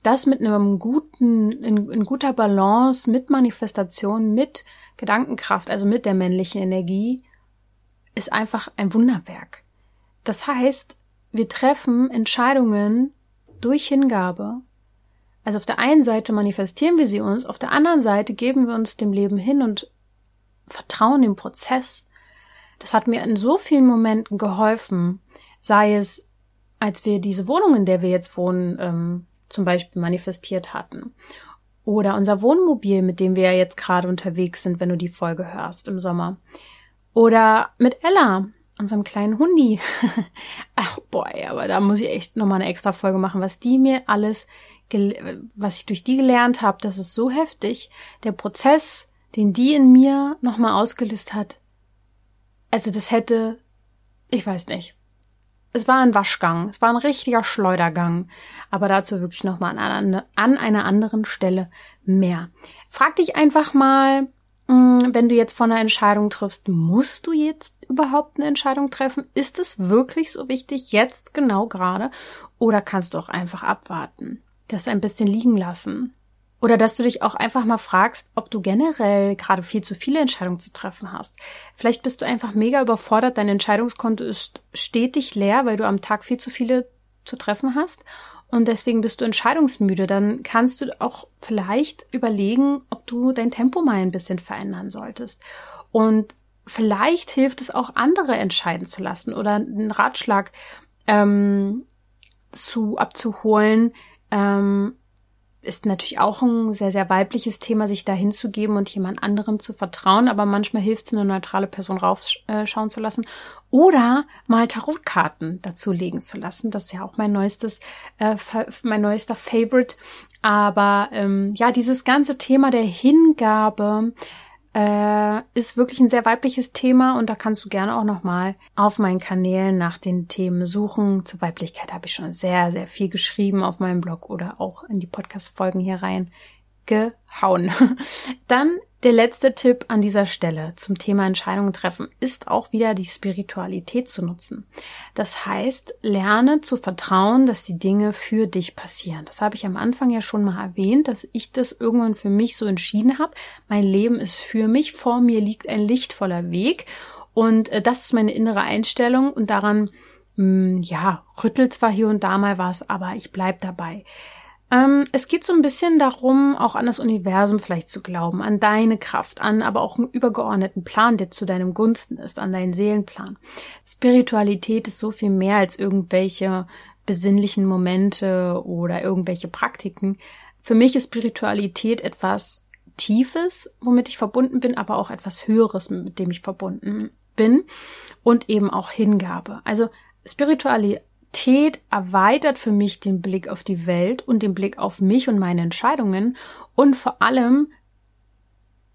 das mit einem guten, in, in guter Balance, mit Manifestation, mit Gedankenkraft, also mit der männlichen Energie, ist einfach ein Wunderwerk. Das heißt, wir treffen Entscheidungen durch Hingabe. Also auf der einen Seite manifestieren wir sie uns, auf der anderen Seite geben wir uns dem Leben hin und vertrauen dem Prozess. Das hat mir in so vielen Momenten geholfen, sei es, als wir diese Wohnung, in der wir jetzt wohnen, ähm, zum Beispiel manifestiert hatten. Oder unser Wohnmobil, mit dem wir ja jetzt gerade unterwegs sind, wenn du die Folge hörst im Sommer. Oder mit Ella, unserem kleinen Hundi. Ach boy, aber da muss ich echt nochmal eine extra Folge machen, was die mir alles, was ich durch die gelernt habe, das ist so heftig. Der Prozess, den die in mir nochmal ausgelöst hat. Also das hätte, ich weiß nicht, es war ein Waschgang, es war ein richtiger Schleudergang, aber dazu wirklich nochmal an, an einer anderen Stelle mehr. Frag dich einfach mal, mm, wenn du jetzt von einer Entscheidung triffst, musst du jetzt überhaupt eine Entscheidung treffen? Ist es wirklich so wichtig, jetzt genau gerade? Oder kannst du auch einfach abwarten, das ein bisschen liegen lassen? Oder dass du dich auch einfach mal fragst, ob du generell gerade viel zu viele Entscheidungen zu treffen hast. Vielleicht bist du einfach mega überfordert, dein Entscheidungskonto ist stetig leer, weil du am Tag viel zu viele zu treffen hast und deswegen bist du entscheidungsmüde. Dann kannst du auch vielleicht überlegen, ob du dein Tempo mal ein bisschen verändern solltest. Und vielleicht hilft es auch, andere entscheiden zu lassen oder einen Ratschlag ähm, zu abzuholen, ähm, ist natürlich auch ein sehr, sehr weibliches Thema, sich da hinzugeben und jemand anderem zu vertrauen. Aber manchmal hilft es, eine neutrale Person raufschauen zu lassen. Oder mal Tarotkarten dazu legen zu lassen. Das ist ja auch mein neuestes, äh, mein neuester Favorite. Aber ähm, ja, dieses ganze Thema der Hingabe, äh, ist wirklich ein sehr weibliches Thema und da kannst du gerne auch nochmal auf meinen Kanälen nach den Themen suchen. Zur Weiblichkeit habe ich schon sehr, sehr viel geschrieben auf meinem Blog oder auch in die Podcast-Folgen hier rein gehauen. Dann der letzte Tipp an dieser Stelle zum Thema Entscheidungen treffen ist auch wieder die Spiritualität zu nutzen. Das heißt, lerne zu vertrauen, dass die Dinge für dich passieren. Das habe ich am Anfang ja schon mal erwähnt, dass ich das irgendwann für mich so entschieden habe. Mein Leben ist für mich, vor mir liegt ein lichtvoller Weg und äh, das ist meine innere Einstellung und daran, mm, ja, rüttelt zwar hier und da mal was, aber ich bleib dabei. Ähm, es geht so ein bisschen darum, auch an das Universum vielleicht zu glauben, an deine Kraft, an aber auch einen übergeordneten Plan, der zu deinem Gunsten ist, an deinen Seelenplan. Spiritualität ist so viel mehr als irgendwelche besinnlichen Momente oder irgendwelche Praktiken. Für mich ist Spiritualität etwas Tiefes, womit ich verbunden bin, aber auch etwas Höheres, mit dem ich verbunden bin und eben auch Hingabe. Also Spiritualität Spiritualität erweitert für mich den Blick auf die Welt und den Blick auf mich und meine Entscheidungen und vor allem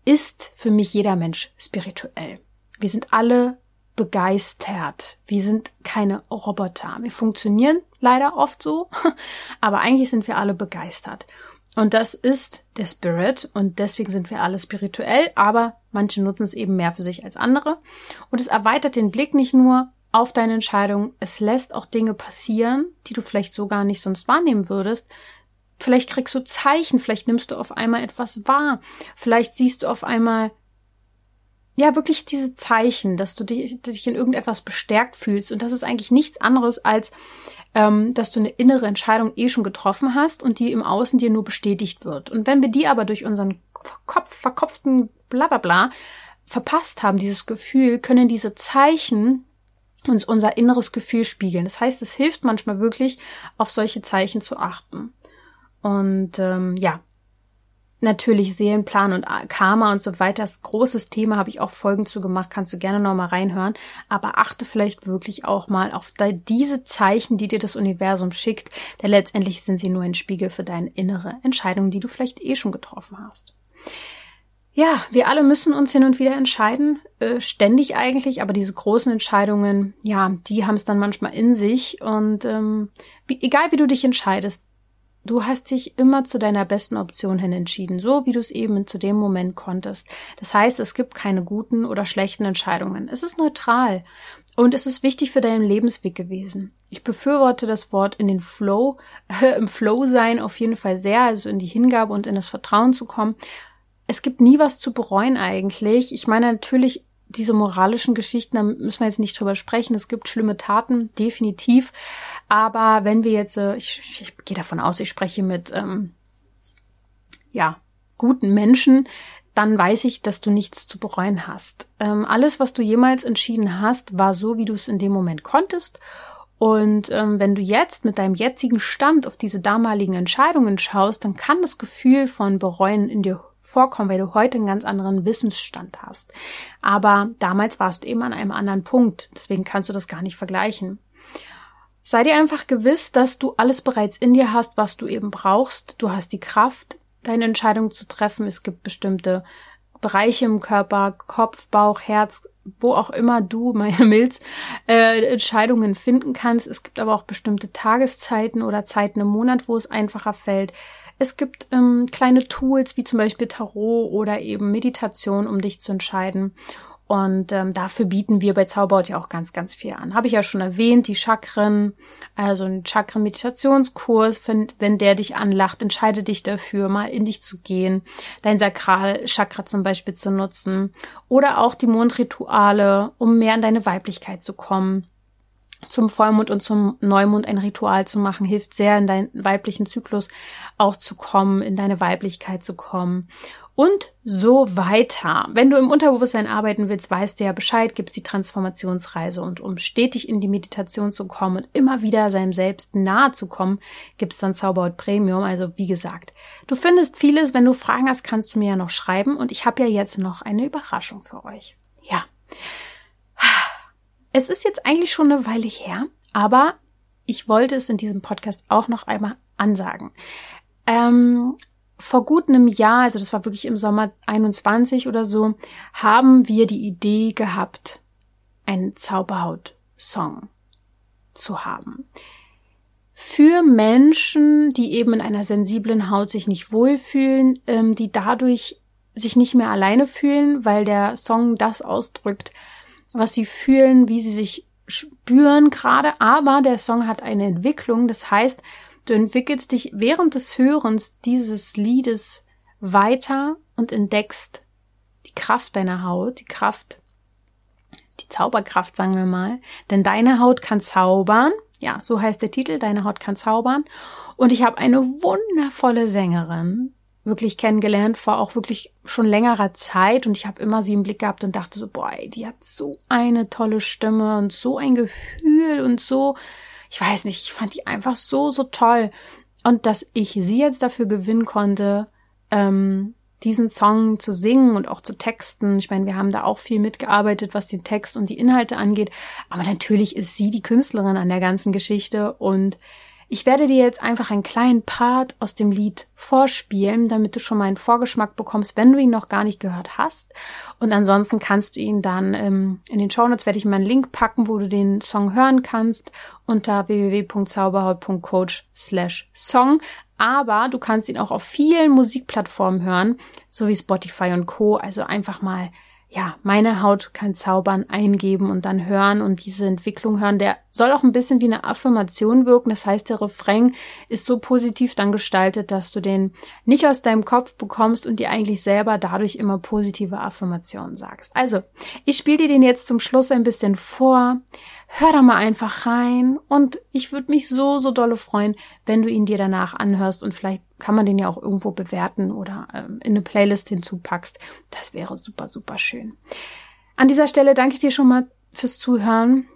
ist für mich jeder Mensch spirituell. Wir sind alle begeistert. Wir sind keine Roboter. Wir funktionieren leider oft so, aber eigentlich sind wir alle begeistert. Und das ist der Spirit und deswegen sind wir alle spirituell, aber manche nutzen es eben mehr für sich als andere. Und es erweitert den Blick nicht nur auf deine Entscheidung. Es lässt auch Dinge passieren, die du vielleicht so gar nicht sonst wahrnehmen würdest, vielleicht kriegst du Zeichen, vielleicht nimmst du auf einmal etwas wahr, vielleicht siehst du auf einmal ja wirklich diese Zeichen, dass du dich, dich in irgendetwas bestärkt fühlst. Und das ist eigentlich nichts anderes als, ähm, dass du eine innere Entscheidung eh schon getroffen hast und die im Außen dir nur bestätigt wird. Und wenn wir die aber durch unseren Kopf, verkopften Blablabla verpasst haben, dieses Gefühl, können diese Zeichen uns unser inneres Gefühl spiegeln. Das heißt, es hilft manchmal wirklich, auf solche Zeichen zu achten. Und ähm, ja, natürlich Seelenplan und Karma und so weiter. Das großes Thema habe ich auch Folgen zu gemacht, kannst du gerne noch mal reinhören. Aber achte vielleicht wirklich auch mal auf diese Zeichen, die dir das Universum schickt, denn letztendlich sind sie nur ein Spiegel für deine innere Entscheidung, die du vielleicht eh schon getroffen hast. Ja, wir alle müssen uns hin und wieder entscheiden, äh, ständig eigentlich, aber diese großen Entscheidungen, ja, die haben es dann manchmal in sich und ähm, wie, egal wie du dich entscheidest, Du hast dich immer zu deiner besten Option hin entschieden, so wie du es eben zu dem Moment konntest. Das heißt, es gibt keine guten oder schlechten Entscheidungen. Es ist neutral und es ist wichtig für deinen Lebensweg gewesen. Ich befürworte das Wort in den Flow, äh, im Flow sein auf jeden Fall sehr, also in die Hingabe und in das Vertrauen zu kommen. Es gibt nie was zu bereuen eigentlich. Ich meine, natürlich diese moralischen Geschichten, da müssen wir jetzt nicht drüber sprechen. Es gibt schlimme Taten, definitiv. Aber wenn wir jetzt, äh, ich, ich gehe davon aus, ich spreche mit, ähm, ja, guten Menschen, dann weiß ich, dass du nichts zu bereuen hast. Ähm, alles, was du jemals entschieden hast, war so, wie du es in dem Moment konntest. Und ähm, wenn du jetzt mit deinem jetzigen Stand auf diese damaligen Entscheidungen schaust, dann kann das Gefühl von bereuen in dir vorkommen, weil du heute einen ganz anderen Wissensstand hast. Aber damals warst du eben an einem anderen Punkt. Deswegen kannst du das gar nicht vergleichen. Sei dir einfach gewiss, dass du alles bereits in dir hast, was du eben brauchst. Du hast die Kraft, deine Entscheidung zu treffen. Es gibt bestimmte Bereiche im Körper, Kopf, Bauch, Herz, wo auch immer du, meine Milz, äh, Entscheidungen finden kannst. Es gibt aber auch bestimmte Tageszeiten oder Zeiten im Monat, wo es einfacher fällt. Es gibt ähm, kleine Tools wie zum Beispiel Tarot oder eben Meditation, um dich zu entscheiden. Und ähm, dafür bieten wir bei Zauberhaut ja auch ganz, ganz viel an. Habe ich ja schon erwähnt, die Chakren, also ein Chakren-Meditationskurs, wenn, wenn der dich anlacht, entscheide dich dafür, mal in dich zu gehen, dein Sakralchakra zum Beispiel zu nutzen. Oder auch die Mondrituale, um mehr in deine Weiblichkeit zu kommen zum Vollmond und zum Neumond ein Ritual zu machen, hilft sehr, in deinen weiblichen Zyklus auch zu kommen, in deine Weiblichkeit zu kommen. Und so weiter. Wenn du im Unterbewusstsein arbeiten willst, weißt du ja Bescheid, gibt's die Transformationsreise. Und um stetig in die Meditation zu kommen und immer wieder seinem Selbst nahe zu kommen, gibt's dann Zauberhaut Premium. Also wie gesagt, du findest vieles. Wenn du Fragen hast, kannst du mir ja noch schreiben. Und ich habe ja jetzt noch eine Überraschung für euch. Ja. Es ist jetzt eigentlich schon eine Weile her, aber ich wollte es in diesem Podcast auch noch einmal ansagen. Ähm, vor gut einem Jahr, also das war wirklich im Sommer 21 oder so, haben wir die Idee gehabt, einen Zauberhaut-Song zu haben. Für Menschen, die eben in einer sensiblen Haut sich nicht wohlfühlen, ähm, die dadurch sich nicht mehr alleine fühlen, weil der Song das ausdrückt, was sie fühlen, wie sie sich spüren gerade, aber der Song hat eine Entwicklung, das heißt, du entwickelst dich während des Hörens dieses Liedes weiter und entdeckst die Kraft deiner Haut, die Kraft, die Zauberkraft, sagen wir mal, denn deine Haut kann zaubern, ja, so heißt der Titel, deine Haut kann zaubern. Und ich habe eine wundervolle Sängerin, wirklich kennengelernt vor auch wirklich schon längerer Zeit und ich habe immer sie im Blick gehabt und dachte so, boah, ey, die hat so eine tolle Stimme und so ein Gefühl und so, ich weiß nicht, ich fand die einfach so, so toll. Und dass ich sie jetzt dafür gewinnen konnte, ähm, diesen Song zu singen und auch zu texten. Ich meine, wir haben da auch viel mitgearbeitet, was den Text und die Inhalte angeht. Aber natürlich ist sie die Künstlerin an der ganzen Geschichte und ich werde dir jetzt einfach einen kleinen Part aus dem Lied vorspielen, damit du schon mal einen Vorgeschmack bekommst, wenn du ihn noch gar nicht gehört hast. Und ansonsten kannst du ihn dann ähm, in den Shownotes werde ich mal einen Link packen, wo du den Song hören kannst unter www.zauberhaut.coach slash Song. Aber du kannst ihn auch auf vielen Musikplattformen hören, so wie Spotify und Co. Also einfach mal ja, meine Haut kann zaubern eingeben und dann hören und diese Entwicklung hören. Der soll auch ein bisschen wie eine Affirmation wirken. Das heißt, der Refrain ist so positiv dann gestaltet, dass du den nicht aus deinem Kopf bekommst und dir eigentlich selber dadurch immer positive Affirmationen sagst. Also, ich spiele dir den jetzt zum Schluss ein bisschen vor. Hör da mal einfach rein und ich würde mich so, so dolle freuen, wenn du ihn dir danach anhörst und vielleicht kann man den ja auch irgendwo bewerten oder ähm, in eine Playlist hinzupackst. Das wäre super, super schön. An dieser Stelle danke ich dir schon mal fürs Zuhören.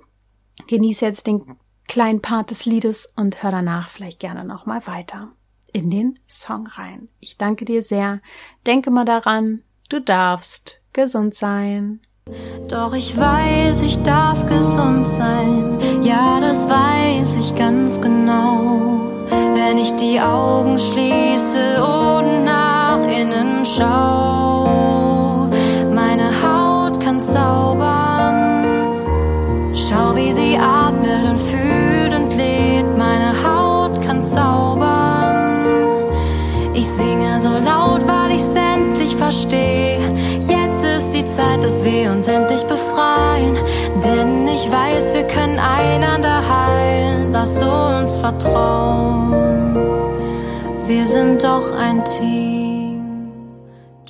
Genieße jetzt den kleinen Part des Liedes und hör danach vielleicht gerne nochmal weiter in den Song rein. Ich danke dir sehr. Denke mal daran, du darfst gesund sein. Doch ich weiß, ich darf gesund sein. Ja, das weiß ich ganz genau wenn ich die Augen schließe und nach innen schau. Meine Haut kann zaubern. Schau, wie sie atmet und fühlt und lebt. Meine Haut kann zaubern. Ich singe so laut, weil ich's endlich verstehe. Jetzt ist die Zeit, dass wir uns endlich befreien. Ich weiß, wir können einander heilen. Lass uns vertrauen. Wir sind doch ein Team.